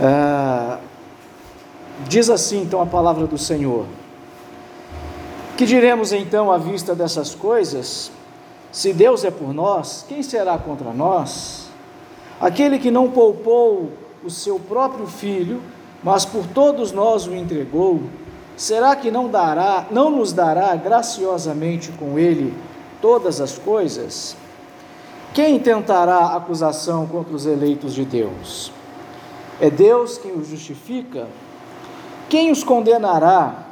Ah, diz assim então a palavra do Senhor. Que diremos então à vista dessas coisas? Se Deus é por nós, quem será contra nós? Aquele que não poupou o seu próprio filho, mas por todos nós o entregou, será que não dará, não nos dará graciosamente com ele todas as coisas? Quem tentará acusação contra os eleitos de Deus? É Deus quem os justifica? Quem os condenará?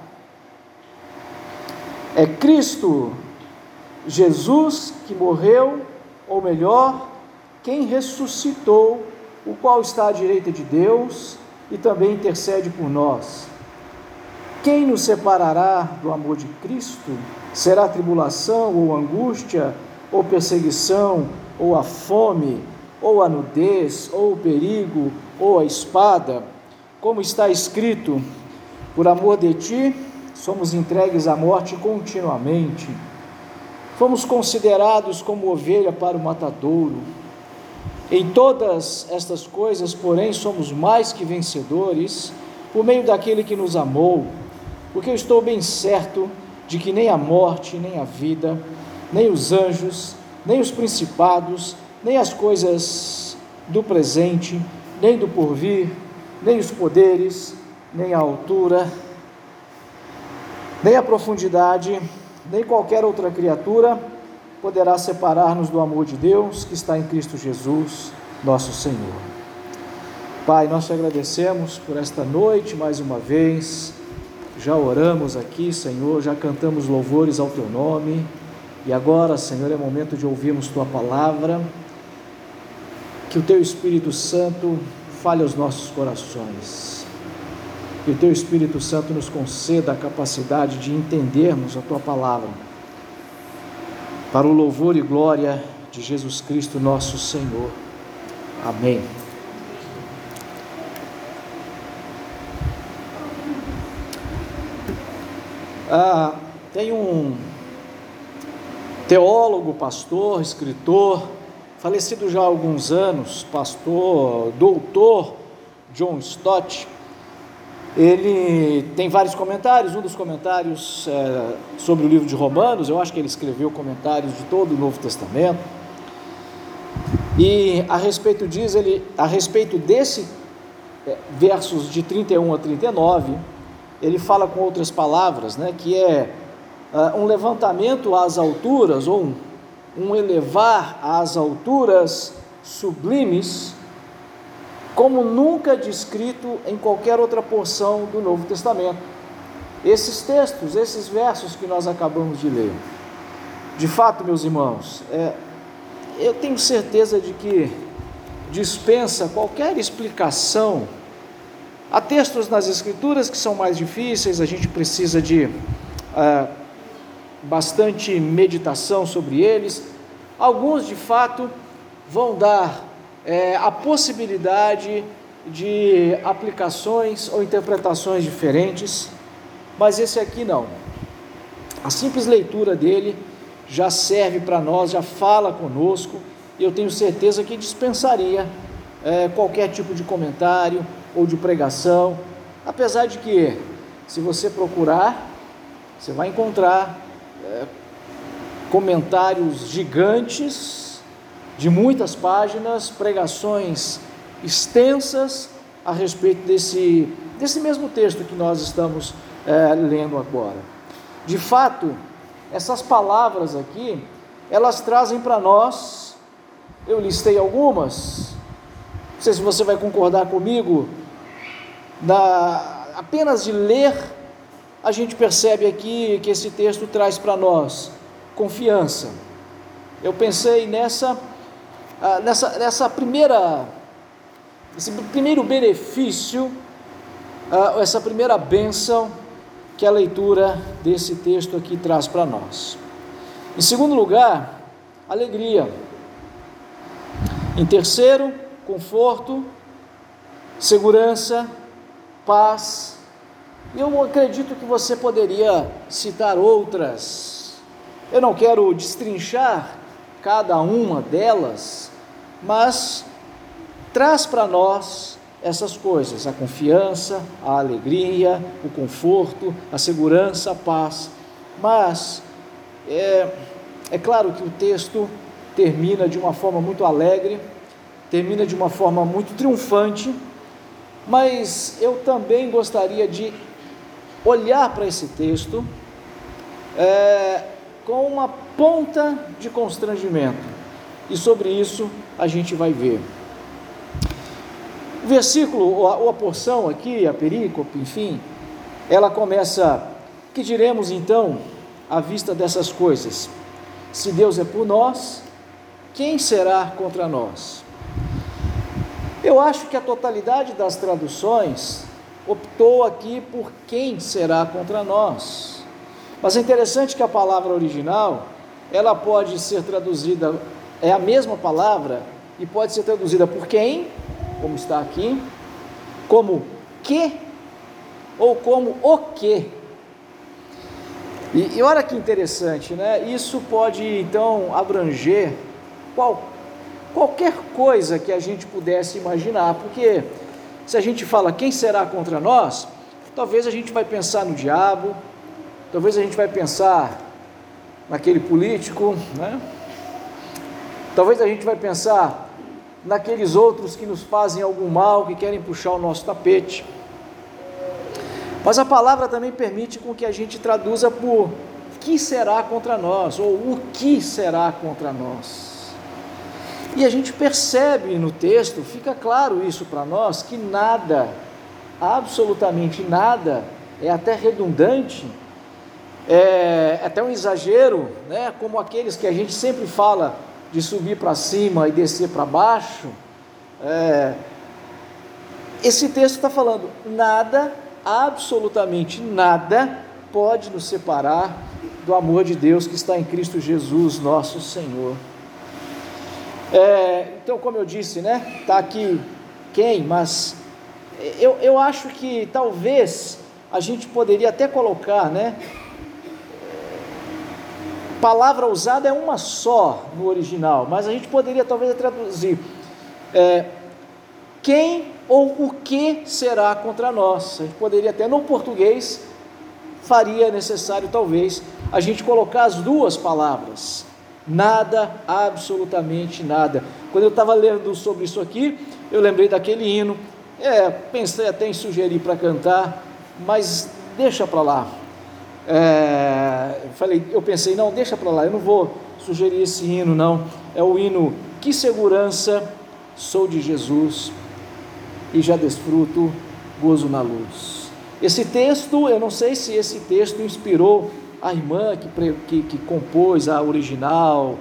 É Cristo Jesus que morreu, ou melhor, quem ressuscitou, o qual está à direita de Deus e também intercede por nós. Quem nos separará do amor de Cristo? Será tribulação, ou angústia, ou perseguição, ou a fome, ou a nudez, ou o perigo, ou a espada? Como está escrito: por amor de ti, somos entregues à morte continuamente. Fomos considerados como ovelha para o matadouro. Em todas estas coisas, porém, somos mais que vencedores por meio daquele que nos amou, porque eu estou bem certo de que nem a morte, nem a vida, nem os anjos, nem os principados, nem as coisas do presente, nem do porvir, nem os poderes, nem a altura, nem a profundidade, nem qualquer outra criatura poderá separar-nos do amor de Deus que está em Cristo Jesus, nosso Senhor. Pai, nós te agradecemos por esta noite mais uma vez. Já oramos aqui, Senhor, já cantamos louvores ao teu nome. E agora, Senhor, é momento de ouvirmos tua palavra. Que o teu Espírito Santo fale aos nossos corações que o Teu Espírito Santo nos conceda a capacidade de entendermos a Tua palavra, para o louvor e glória de Jesus Cristo, nosso Senhor. Amém. Ah, tem um teólogo, pastor, escritor, falecido já há alguns anos, pastor, doutor John Stott ele tem vários comentários. Um dos comentários é, sobre o livro de Romanos, eu acho que ele escreveu comentários de todo o Novo Testamento. E a respeito diz ele, a respeito desse é, versos de 31 a 39, ele fala com outras palavras, né, que é uh, um levantamento às alturas ou um, um elevar às alturas sublimes como nunca descrito em qualquer outra porção do Novo Testamento. Esses textos, esses versos que nós acabamos de ler. De fato, meus irmãos, é, eu tenho certeza de que dispensa qualquer explicação. Há textos nas Escrituras que são mais difíceis, a gente precisa de é, bastante meditação sobre eles. Alguns, de fato, vão dar é, a possibilidade de aplicações ou interpretações diferentes, mas esse aqui não. A simples leitura dele já serve para nós, já fala conosco, e eu tenho certeza que dispensaria é, qualquer tipo de comentário ou de pregação, apesar de que, se você procurar, você vai encontrar comentários gigantes de muitas páginas, pregações extensas a respeito desse, desse mesmo texto que nós estamos é, lendo agora. De fato, essas palavras aqui, elas trazem para nós, eu listei algumas, não sei se você vai concordar comigo, na, apenas de ler, a gente percebe aqui que esse texto traz para nós confiança. Eu pensei nessa ah, nessa, nessa primeira, esse primeiro benefício, ah, essa primeira bênção que a leitura desse texto aqui traz para nós. Em segundo lugar, alegria. Em terceiro, conforto, segurança, paz. Eu acredito que você poderia citar outras. Eu não quero destrinchar cada uma delas, mas traz para nós essas coisas: a confiança, a alegria, o conforto, a segurança, a paz. Mas é, é claro que o texto termina de uma forma muito alegre, termina de uma forma muito triunfante, mas eu também gostaria de olhar para esse texto é, com uma ponta de constrangimento. E sobre isso a gente vai ver. O versículo, ou a, porção aqui, a perícope, enfim, ela começa: Que diremos então à vista dessas coisas? Se Deus é por nós, quem será contra nós? Eu acho que a totalidade das traduções optou aqui por quem será contra nós. Mas é interessante que a palavra original, ela pode ser traduzida, é a mesma palavra, e pode ser traduzida por quem, como está aqui, como que, ou como o que. E, e olha que interessante, né? Isso pode então abranger qual, qualquer coisa que a gente pudesse imaginar, porque se a gente fala quem será contra nós, talvez a gente vai pensar no diabo, talvez a gente vai pensar naquele político, né? Talvez a gente vai pensar naqueles outros que nos fazem algum mal, que querem puxar o nosso tapete. Mas a palavra também permite com que a gente traduza por que será contra nós, ou o que será contra nós. E a gente percebe no texto, fica claro isso para nós, que nada, absolutamente nada, é até redundante, é até um exagero, né? como aqueles que a gente sempre fala de subir para cima e descer para baixo. É, esse texto está falando: nada, absolutamente nada, pode nos separar do amor de Deus que está em Cristo Jesus, nosso Senhor. É, então, como eu disse, né? Está aqui quem, mas eu, eu acho que talvez a gente poderia até colocar, né? Palavra usada é uma só no original, mas a gente poderia talvez traduzir é, quem ou o que será contra nós. A gente poderia até no português faria necessário talvez a gente colocar as duas palavras Nada, absolutamente nada. Quando eu estava lendo sobre isso aqui, eu lembrei daquele hino. É, pensei até em sugerir para cantar, mas deixa para lá. É, falei, eu pensei, não, deixa para lá, eu não vou sugerir esse hino, não. É o hino Que Segurança Sou de Jesus e já desfruto gozo na luz. Esse texto, eu não sei se esse texto inspirou a irmã que, que, que compôs a original,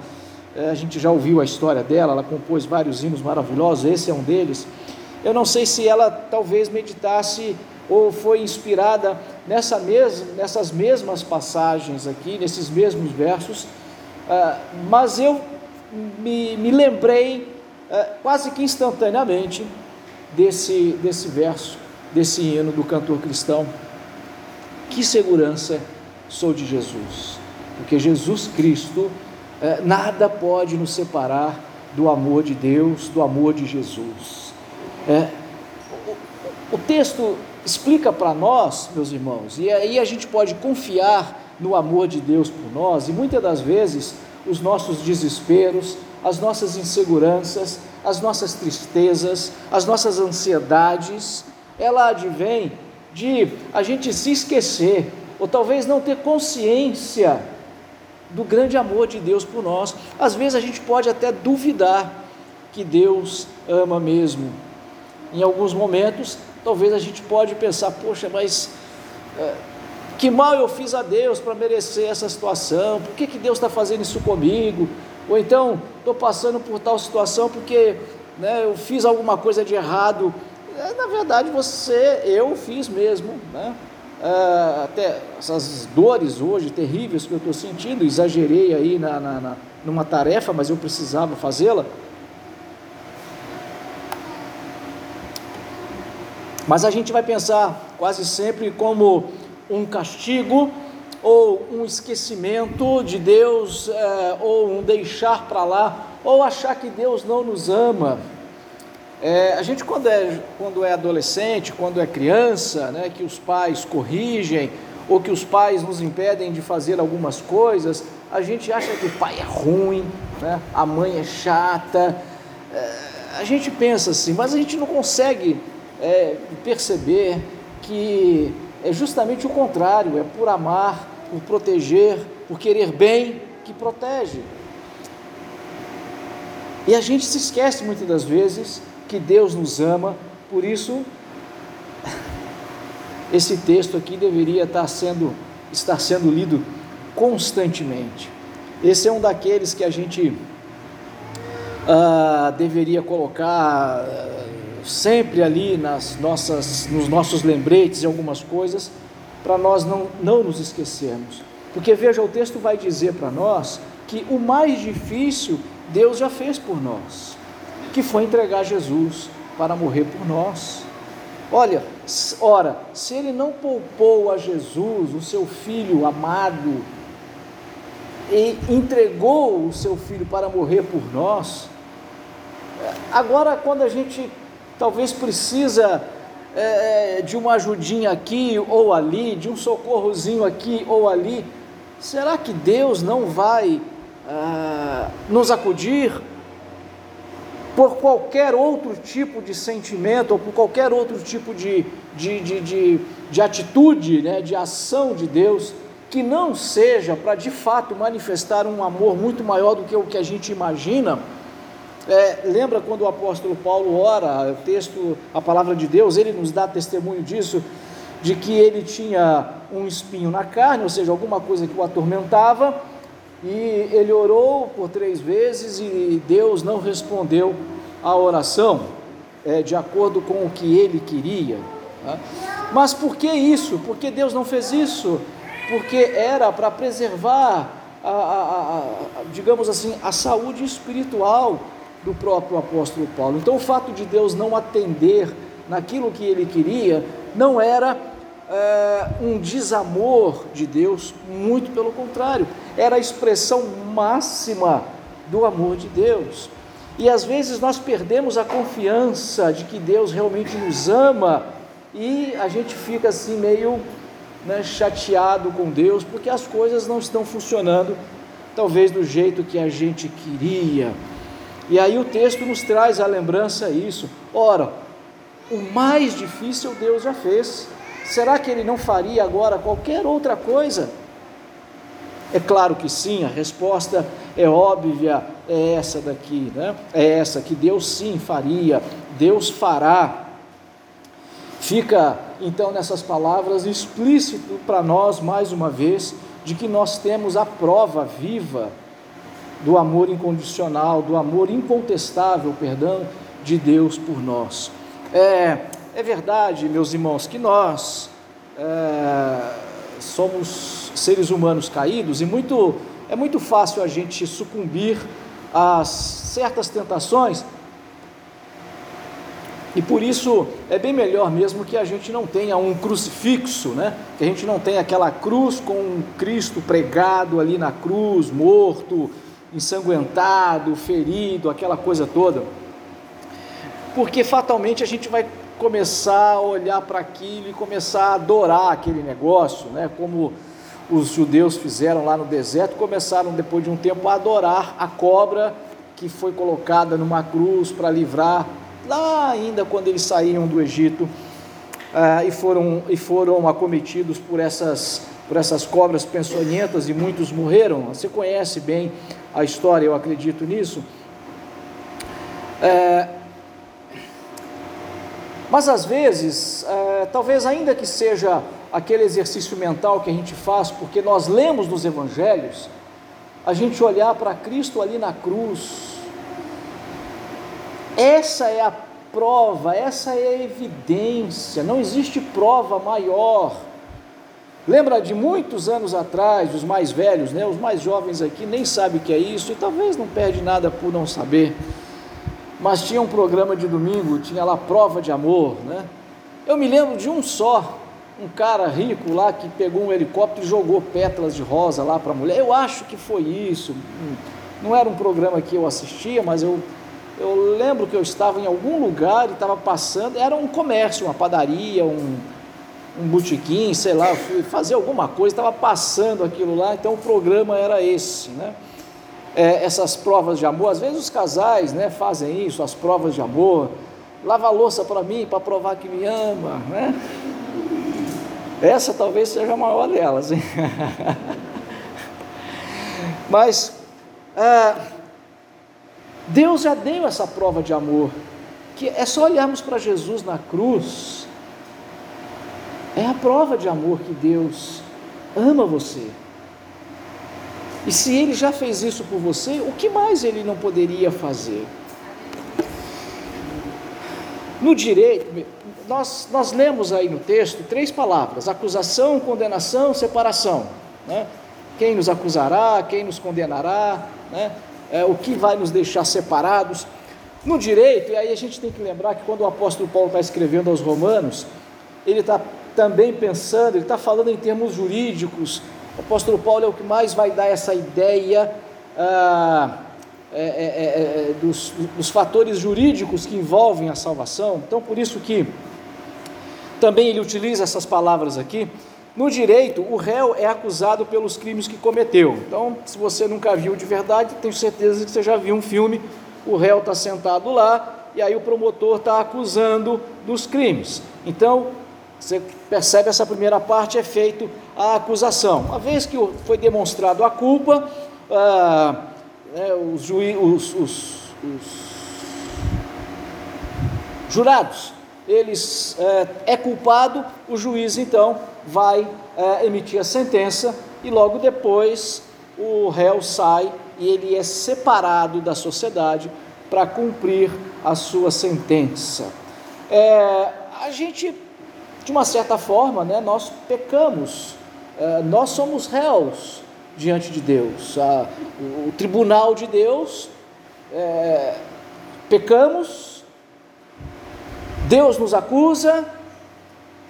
é, a gente já ouviu a história dela, ela compôs vários hinos maravilhosos, esse é um deles. Eu não sei se ela talvez meditasse ou foi inspirada nessa mes nessas mesmas passagens aqui, nesses mesmos versos, uh, mas eu me, me lembrei uh, quase que instantaneamente desse, desse verso, desse hino do cantor cristão. Que segurança sou de Jesus, porque Jesus Cristo, eh, nada pode nos separar do amor de Deus, do amor de Jesus. É, o, o texto explica para nós, meus irmãos, e aí a gente pode confiar no amor de Deus por nós, e muitas das vezes os nossos desesperos, as nossas inseguranças, as nossas tristezas, as nossas ansiedades, ela advém de a gente se esquecer ou talvez não ter consciência do grande amor de Deus por nós. Às vezes a gente pode até duvidar que Deus ama mesmo. Em alguns momentos, talvez a gente pode pensar, poxa, mas é, que mal eu fiz a Deus para merecer essa situação? Por que, que Deus está fazendo isso comigo? Ou então, estou passando por tal situação porque né, eu fiz alguma coisa de errado. É, na verdade, você, eu fiz mesmo, né? Uh, até essas dores hoje terríveis que eu estou sentindo, exagerei aí na, na, na, numa tarefa, mas eu precisava fazê-la. Mas a gente vai pensar quase sempre como um castigo ou um esquecimento de Deus, uh, ou um deixar para lá, ou achar que Deus não nos ama. É, a gente quando é, quando é adolescente, quando é criança, né, que os pais corrigem ou que os pais nos impedem de fazer algumas coisas, a gente acha que o pai é ruim, né, a mãe é chata. É, a gente pensa assim, mas a gente não consegue é, perceber que é justamente o contrário, é por amar, por proteger, por querer bem que protege. E a gente se esquece muitas das vezes que Deus nos ama, por isso esse texto aqui deveria estar sendo, estar sendo lido constantemente. Esse é um daqueles que a gente uh, deveria colocar uh, sempre ali nas nossas, nos nossos lembretes e algumas coisas, para nós não, não nos esquecermos. Porque veja, o texto vai dizer para nós que o mais difícil Deus já fez por nós, que foi entregar Jesus para morrer por nós. Olha, ora, se ele não poupou a Jesus, o seu filho amado, e entregou o seu filho para morrer por nós, agora quando a gente talvez precisa é, é de uma ajudinha aqui ou ali, de um socorrozinho aqui ou ali, será que Deus não vai ah, nos acudir por qualquer outro tipo de sentimento ou por qualquer outro tipo de, de, de, de, de atitude, né, de ação de Deus, que não seja para de fato manifestar um amor muito maior do que o que a gente imagina. É, lembra quando o apóstolo Paulo ora, o texto, a palavra de Deus, ele nos dá testemunho disso, de que ele tinha um espinho na carne, ou seja, alguma coisa que o atormentava, e ele orou por três vezes e Deus não respondeu a oração é, de acordo com o que ele queria. Tá? Mas por que isso? Por que Deus não fez isso? Porque era para preservar, a, a, a, digamos assim, a saúde espiritual do próprio apóstolo Paulo. Então, o fato de Deus não atender naquilo que ele queria não era é, um desamor de Deus, muito pelo contrário, era a expressão máxima do amor de Deus. E às vezes nós perdemos a confiança de que Deus realmente nos ama e a gente fica assim meio né, chateado com Deus porque as coisas não estão funcionando talvez do jeito que a gente queria. E aí o texto nos traz a lembrança isso. Ora, o mais difícil Deus já fez. Será que ele não faria agora qualquer outra coisa? É claro que sim, a resposta é óbvia, é essa daqui, né? É essa que Deus sim faria, Deus fará. Fica então nessas palavras explícito para nós mais uma vez de que nós temos a prova viva do amor incondicional, do amor incontestável, perdão, de Deus por nós. É, é verdade, meus irmãos, que nós é, somos seres humanos caídos e muito, é muito fácil a gente sucumbir a certas tentações. E por isso é bem melhor mesmo que a gente não tenha um crucifixo, né? Que a gente não tenha aquela cruz com um Cristo pregado ali na cruz, morto, ensanguentado, ferido, aquela coisa toda. Porque fatalmente a gente vai começar a olhar para aquilo e começar a adorar aquele negócio, né? Como os judeus fizeram lá no deserto, começaram depois de um tempo a adorar a cobra que foi colocada numa cruz para livrar lá ainda quando eles saíam do Egito uh, e foram e foram acometidos por essas por essas cobras peçonhentas e muitos morreram. Você conhece bem a história, eu acredito nisso. Uh, mas às vezes, é, talvez ainda que seja aquele exercício mental que a gente faz, porque nós lemos nos evangelhos, a gente olhar para Cristo ali na cruz, essa é a prova, essa é a evidência, não existe prova maior. Lembra de muitos anos atrás, os mais velhos, né? os mais jovens aqui nem sabem o que é isso e talvez não perde nada por não saber mas tinha um programa de domingo, tinha lá prova de amor, né? Eu me lembro de um só, um cara rico lá que pegou um helicóptero e jogou pétalas de rosa lá para a mulher. Eu acho que foi isso. Não era um programa que eu assistia, mas eu, Eu lembro que eu estava em algum lugar e estava passando, era um comércio, uma padaria, um, um botequim, sei lá, fui fazer alguma coisa, estava passando aquilo lá, então o programa era esse, né? É, essas provas de amor, às vezes os casais né, fazem isso, as provas de amor, lava a louça para mim, para provar que me ama, né? Essa talvez seja a maior delas, hein? Mas é, Deus já deu essa prova de amor, que é só olharmos para Jesus na cruz, é a prova de amor que Deus ama você. E se Ele já fez isso por você, o que mais Ele não poderia fazer? No direito, nós, nós lemos aí no texto três palavras: acusação, condenação, separação. Né? Quem nos acusará, quem nos condenará, né? é, o que vai nos deixar separados. No direito, e aí a gente tem que lembrar que quando o apóstolo Paulo está escrevendo aos Romanos, ele está também pensando, ele está falando em termos jurídicos. O apóstolo Paulo é o que mais vai dar essa ideia ah, é, é, é, é dos, dos fatores jurídicos que envolvem a salvação. Então, por isso que também ele utiliza essas palavras aqui. No direito, o réu é acusado pelos crimes que cometeu. Então, se você nunca viu de verdade, tenho certeza que você já viu um filme. O réu está sentado lá e aí o promotor está acusando dos crimes. Então, você percebe essa primeira parte é feito a acusação. Uma vez que foi demonstrado a culpa, ah, né, os, juiz, os, os, os jurados eles é, é culpado, o juiz então vai é, emitir a sentença e logo depois o réu sai e ele é separado da sociedade para cumprir a sua sentença. É, a gente, de uma certa forma, né, nós pecamos, é, nós somos réus diante de Deus. A, o tribunal de Deus, é, pecamos, Deus nos acusa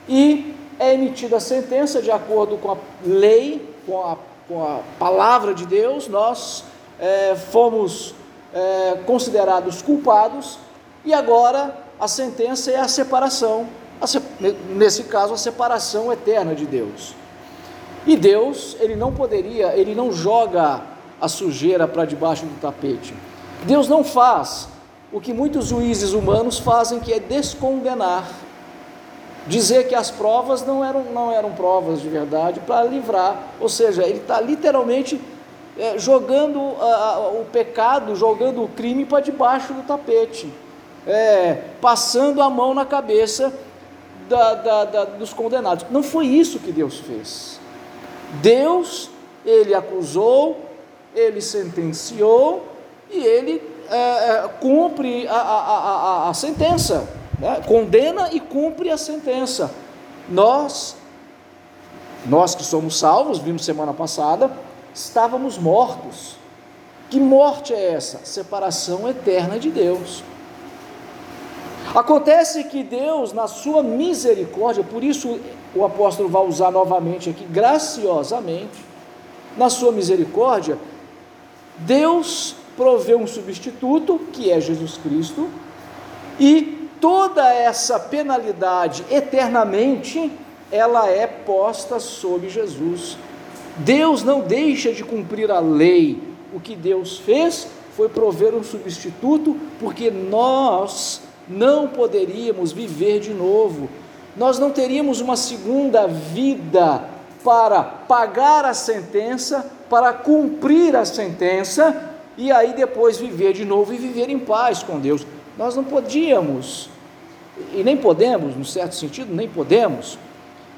e é emitida a sentença de acordo com a lei, com a, com a palavra de Deus, nós é, fomos é, considerados culpados e agora a sentença é a separação, a se, nesse caso a separação eterna de Deus. E Deus, ele não poderia, ele não joga a sujeira para debaixo do tapete. Deus não faz o que muitos juízes humanos fazem, que é descondenar, dizer que as provas não eram, não eram provas de verdade para livrar, ou seja, ele está literalmente é, jogando o pecado, jogando o crime para debaixo do tapete, é, passando a mão na cabeça da, da, da, dos condenados. Não foi isso que Deus fez. Deus, ele acusou, ele sentenciou e ele é, é, cumpre a, a, a, a sentença, né? condena e cumpre a sentença. Nós, nós que somos salvos, vimos semana passada, estávamos mortos. Que morte é essa? Separação eterna de Deus. Acontece que Deus, na sua misericórdia, por isso o apóstolo vai usar novamente aqui, graciosamente, na sua misericórdia, Deus proveu um substituto, que é Jesus Cristo, e toda essa penalidade eternamente ela é posta sobre Jesus. Deus não deixa de cumprir a lei. O que Deus fez foi prover um substituto, porque nós não poderíamos viver de novo. Nós não teríamos uma segunda vida para pagar a sentença, para cumprir a sentença e aí depois viver de novo e viver em paz com Deus. Nós não podíamos, e nem podemos, no certo sentido, nem podemos.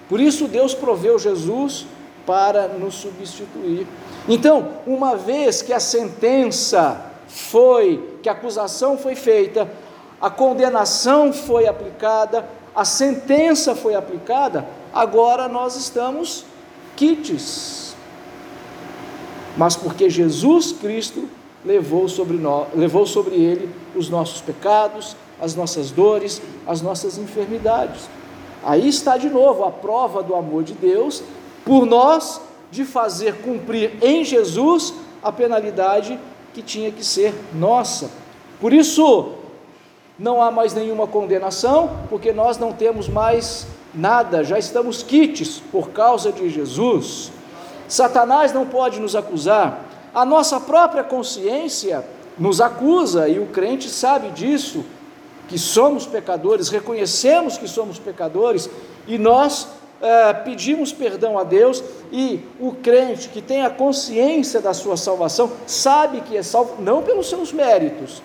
Por isso Deus proveu Jesus para nos substituir. Então, uma vez que a sentença foi, que a acusação foi feita, a condenação foi aplicada, a sentença foi aplicada, agora nós estamos quites. Mas porque Jesus Cristo levou sobre, nós, levou sobre ele os nossos pecados, as nossas dores, as nossas enfermidades. Aí está de novo a prova do amor de Deus por nós de fazer cumprir em Jesus a penalidade que tinha que ser nossa. Por isso, não há mais nenhuma condenação, porque nós não temos mais nada, já estamos quites por causa de Jesus. Satanás não pode nos acusar, a nossa própria consciência nos acusa e o crente sabe disso, que somos pecadores, reconhecemos que somos pecadores e nós é, pedimos perdão a Deus e o crente que tem a consciência da sua salvação sabe que é salvo não pelos seus méritos,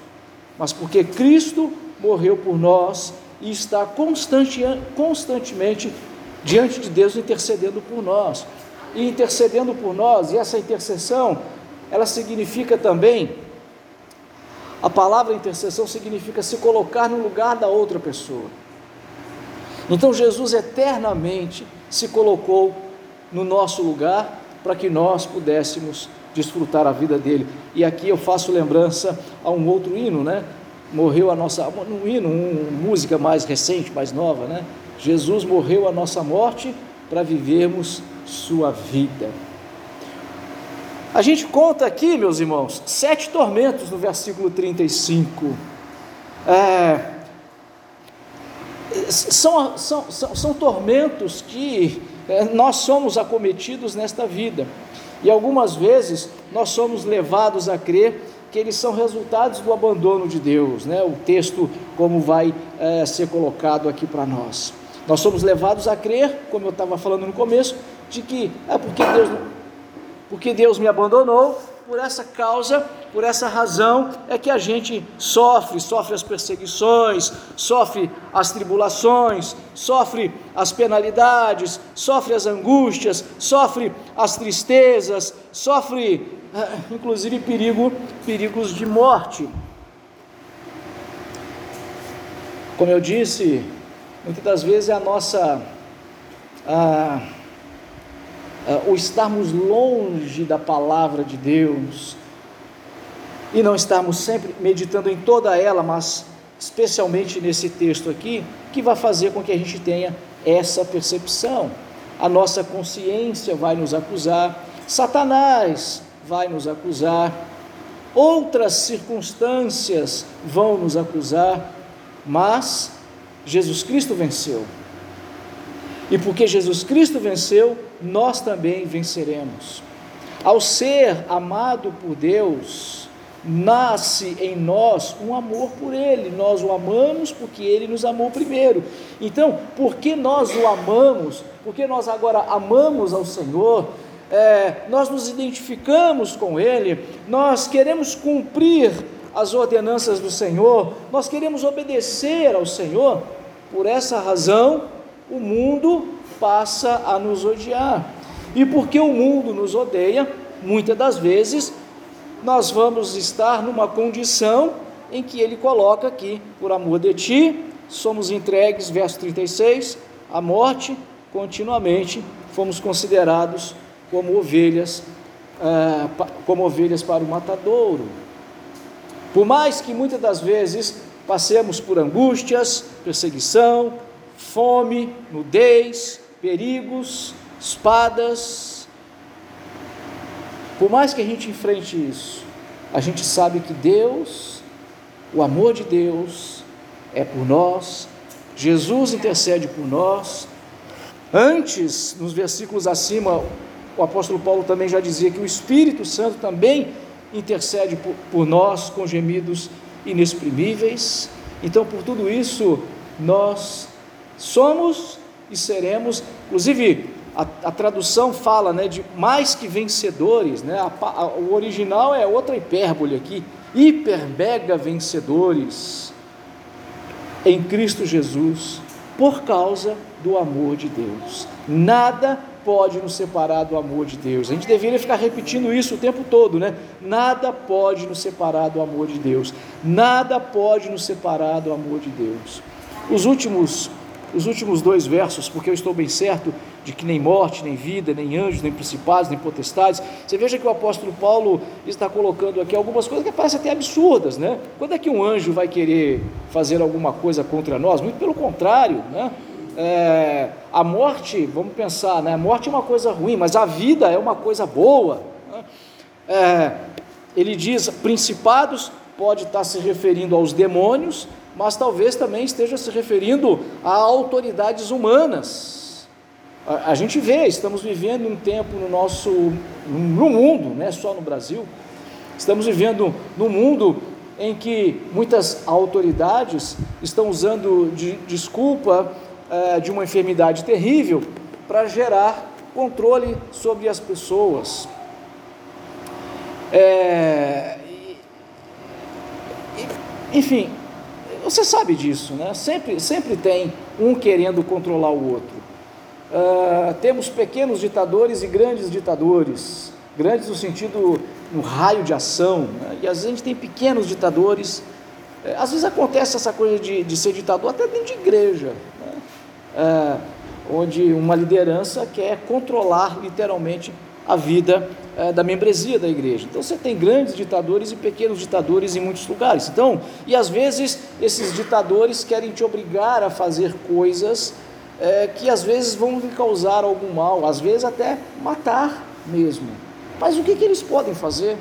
mas porque Cristo morreu por nós e está constante, constantemente diante de Deus intercedendo por nós. E intercedendo por nós, e essa intercessão, ela significa também, a palavra intercessão significa se colocar no lugar da outra pessoa. Então Jesus eternamente se colocou no nosso lugar para que nós pudéssemos desfrutar a vida dele. E aqui eu faço lembrança a um outro hino, né? morreu a nossa, um hino, uma música mais recente, mais nova, né? Jesus morreu a nossa morte para vivermos sua vida. A gente conta aqui, meus irmãos, sete tormentos no versículo 35. É, são, são, são, são tormentos que é, nós somos acometidos nesta vida. E algumas vezes nós somos levados a crer que eles são resultados do abandono de Deus, né? o texto como vai é, ser colocado aqui para nós. Nós somos levados a crer, como eu estava falando no começo, de que é porque Deus, porque Deus me abandonou, por essa causa, por essa razão é que a gente sofre, sofre as perseguições, sofre as tribulações, sofre as penalidades, sofre as angústias, sofre as tristezas, sofre ah, inclusive perigo, perigos de morte. Como eu disse, muitas das vezes é a nossa a, a, o estarmos longe da palavra de Deus e não estarmos sempre meditando em toda ela, mas especialmente nesse texto aqui, que vai fazer com que a gente tenha essa percepção. A nossa consciência vai nos acusar, Satanás vai nos acusar, outras circunstâncias vão nos acusar, mas Jesus Cristo venceu. E porque Jesus Cristo venceu, nós também venceremos. Ao ser amado por Deus, nasce em nós um amor por Ele. Nós o amamos porque Ele nos amou primeiro. Então, porque nós o amamos, porque nós agora amamos ao Senhor, é, nós nos identificamos com Ele, nós queremos cumprir as ordenanças do Senhor, nós queremos obedecer ao Senhor, por essa razão o mundo passa a nos odiar. E porque o mundo nos odeia, muitas das vezes nós vamos estar numa condição em que ele coloca aqui, por amor de ti, somos entregues, verso 36, à morte, continuamente fomos considerados como ovelhas, ah, como ovelhas para o matadouro. Por mais que muitas das vezes passemos por angústias, perseguição, fome, nudez, perigos, espadas, por mais que a gente enfrente isso, a gente sabe que Deus, o amor de Deus, é por nós, Jesus intercede por nós. Antes, nos versículos acima, o apóstolo Paulo também já dizia que o Espírito Santo também intercede por, por nós com gemidos inexprimíveis. Então, por tudo isso, nós somos e seremos, inclusive a, a tradução fala né, de mais que vencedores, né, a, a, o original é outra hipérbole aqui, hiper mega vencedores em Cristo Jesus, por causa do amor de Deus. Nada pode nos separar do amor de Deus. A gente deveria ficar repetindo isso o tempo todo, né? Nada pode nos separar do amor de Deus. Nada pode nos separar do amor de Deus. Os últimos os últimos dois versos, porque eu estou bem certo de que nem morte, nem vida, nem anjos, nem principados, nem potestades. Você veja que o apóstolo Paulo está colocando aqui algumas coisas que parecem até absurdas, né? Quando é que um anjo vai querer fazer alguma coisa contra nós? Muito pelo contrário, né? é, a morte, vamos pensar, né? a morte é uma coisa ruim, mas a vida é uma coisa boa. Né? É, ele diz: principados, pode estar se referindo aos demônios, mas talvez também esteja se referindo a autoridades humanas. A, a gente vê, estamos vivendo um tempo no nosso no mundo, não é só no Brasil. Estamos vivendo num mundo em que muitas autoridades estão usando de desculpa é, de uma enfermidade terrível para gerar controle sobre as pessoas. É, enfim, você sabe disso, né? Sempre, sempre tem um querendo controlar o outro. Uh, temos pequenos ditadores e grandes ditadores, grandes no sentido no raio de ação, né? e às vezes a gente tem pequenos ditadores. É, às vezes acontece essa coisa de, de ser ditador até dentro de igreja, né? uh, onde uma liderança quer controlar literalmente a vida é, da membresia da igreja. Então você tem grandes ditadores e pequenos ditadores em muitos lugares. Então, e às vezes esses ditadores querem te obrigar a fazer coisas é, que às vezes vão lhe causar algum mal, às vezes até matar mesmo. Mas o que, que eles podem fazer?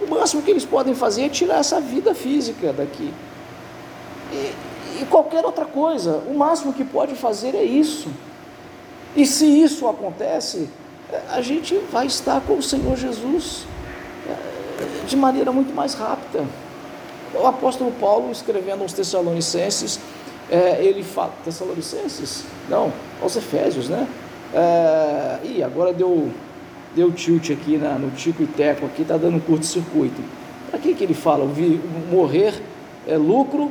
O máximo que eles podem fazer é tirar essa vida física daqui. E, e qualquer outra coisa, o máximo que pode fazer é isso. E se isso acontece, a gente vai estar com o Senhor Jesus é, de maneira muito mais rápida. O apóstolo Paulo, escrevendo aos Tessalonicenses, é, ele fala, Tessalonicenses? Não, aos Efésios, né? É, e agora deu, deu tilt aqui na, no Tico e Teco, aqui está dando curto-circuito. Para que, que ele fala? Morrer é lucro,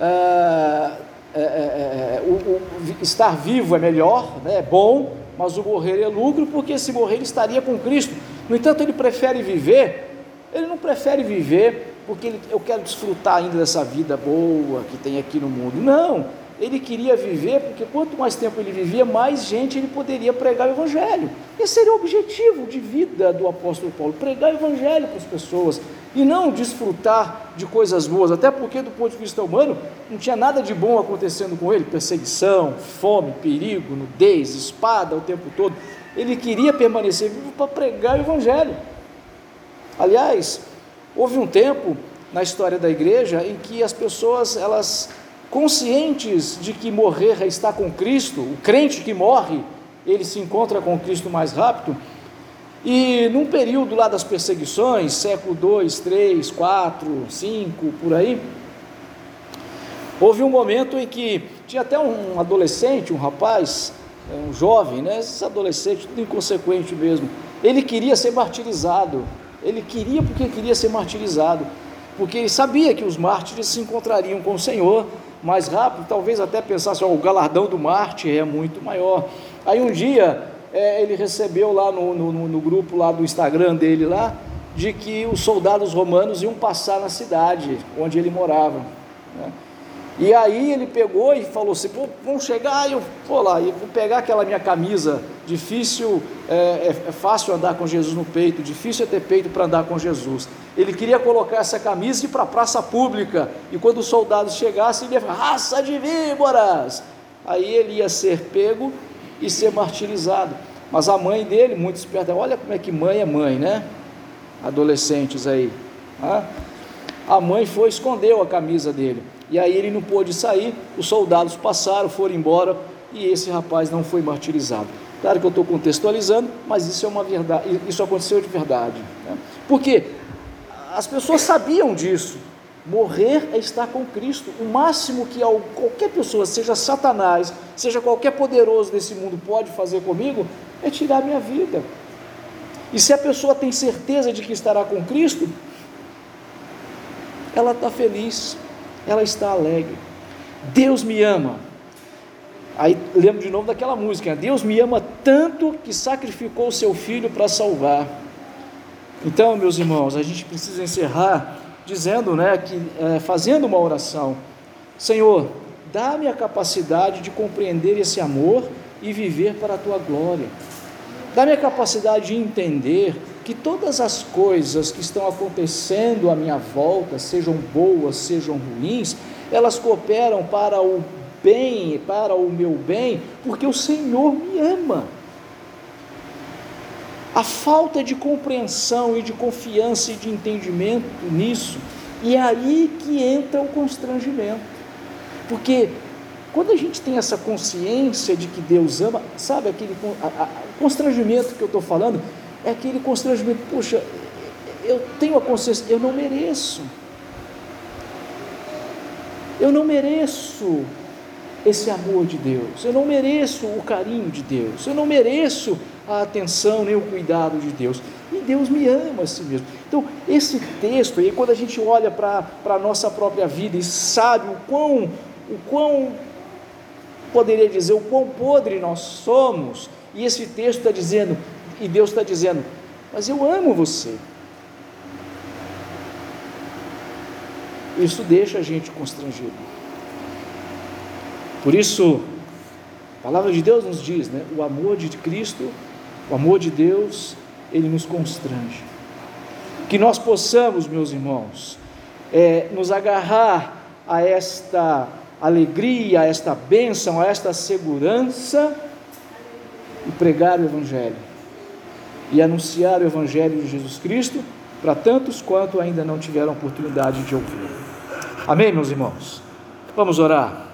é, é, o, o, estar vivo é melhor, né, é bom, mas o morrer é lucro, porque se morrer ele estaria com Cristo. No entanto, ele prefere viver, ele não prefere viver porque ele, eu quero desfrutar ainda dessa vida boa que tem aqui no mundo. Não, ele queria viver porque quanto mais tempo ele vivia, mais gente ele poderia pregar o Evangelho. Esse seria o objetivo de vida do apóstolo Paulo: pregar o Evangelho para as pessoas e não desfrutar de coisas boas, até porque, do ponto de vista humano, não tinha nada de bom acontecendo com ele perseguição, fome, perigo, nudez, espada o tempo todo. Ele queria permanecer vivo para pregar o Evangelho. Aliás, houve um tempo na história da igreja em que as pessoas, elas conscientes de que morrer é estar com Cristo, o crente que morre, ele se encontra com Cristo mais rápido, e num período lá das perseguições, século 2, 3, 4, 5, por aí, houve um momento em que tinha até um adolescente, um rapaz, um jovem, né, esses adolescentes, tudo inconsequente mesmo, ele queria ser martirizado, ele queria porque queria ser martirizado, porque ele sabia que os mártires se encontrariam com o Senhor mais rápido, talvez até pensasse, oh, o galardão do mártir é muito maior. Aí um dia é, ele recebeu lá no, no, no, grupo lá do Instagram dele lá, de que os soldados romanos iam passar na cidade onde ele morava. Né? E aí ele pegou e falou assim, Pô, vamos chegar, eu vou lá, e vou pegar aquela minha camisa, difícil, é, é, é fácil andar com Jesus no peito, difícil é ter peito para andar com Jesus. Ele queria colocar essa camisa e ir para a praça pública, e quando os soldados chegassem, ele ia falar, raça de víboras! Aí ele ia ser pego e ser martirizado. Mas a mãe dele, muito esperta, olha como é que mãe é mãe, né? Adolescentes aí. A mãe foi escondeu a camisa dele. E aí ele não pôde sair, os soldados passaram, foram embora e esse rapaz não foi martirizado. Claro que eu estou contextualizando, mas isso é uma verdade, isso aconteceu de verdade. Né? Porque as pessoas sabiam disso, Morrer é estar com Cristo. O máximo que qualquer pessoa, seja Satanás, seja qualquer poderoso desse mundo, pode fazer comigo é tirar minha vida. E se a pessoa tem certeza de que estará com Cristo, ela está feliz, ela está alegre. Deus me ama. Aí lembro de novo daquela música: Deus me ama tanto que sacrificou o seu filho para salvar. Então, meus irmãos, a gente precisa encerrar dizendo, né, que é, fazendo uma oração, Senhor, dá-me a capacidade de compreender esse amor e viver para a tua glória. Dá-me a capacidade de entender que todas as coisas que estão acontecendo à minha volta, sejam boas, sejam ruins, elas cooperam para o bem, para o meu bem, porque o Senhor me ama. A falta de compreensão e de confiança e de entendimento nisso E é aí que entra o constrangimento. Porque quando a gente tem essa consciência de que Deus ama, sabe aquele a, a, constrangimento que eu estou falando? É aquele constrangimento, puxa, eu tenho a consciência, eu não mereço. Eu não mereço esse amor de Deus, eu não mereço o carinho de Deus, eu não mereço a atenção nem o cuidado de Deus. E Deus me ama a si mesmo. Então, esse texto, e quando a gente olha para a nossa própria vida e sabe o quão, o quão, poderia dizer, o quão podre nós somos, e esse texto está dizendo, e Deus está dizendo, mas eu amo você. Isso deixa a gente constrangido. Por isso, a palavra de Deus nos diz, né? O amor de Cristo, o amor de Deus, ele nos constrange. Que nós possamos, meus irmãos, é, nos agarrar a esta alegria, a esta bênção, a esta segurança e pregar o Evangelho e anunciar o Evangelho de Jesus Cristo para tantos quanto ainda não tiveram oportunidade de ouvir. Amém, meus irmãos? Vamos orar.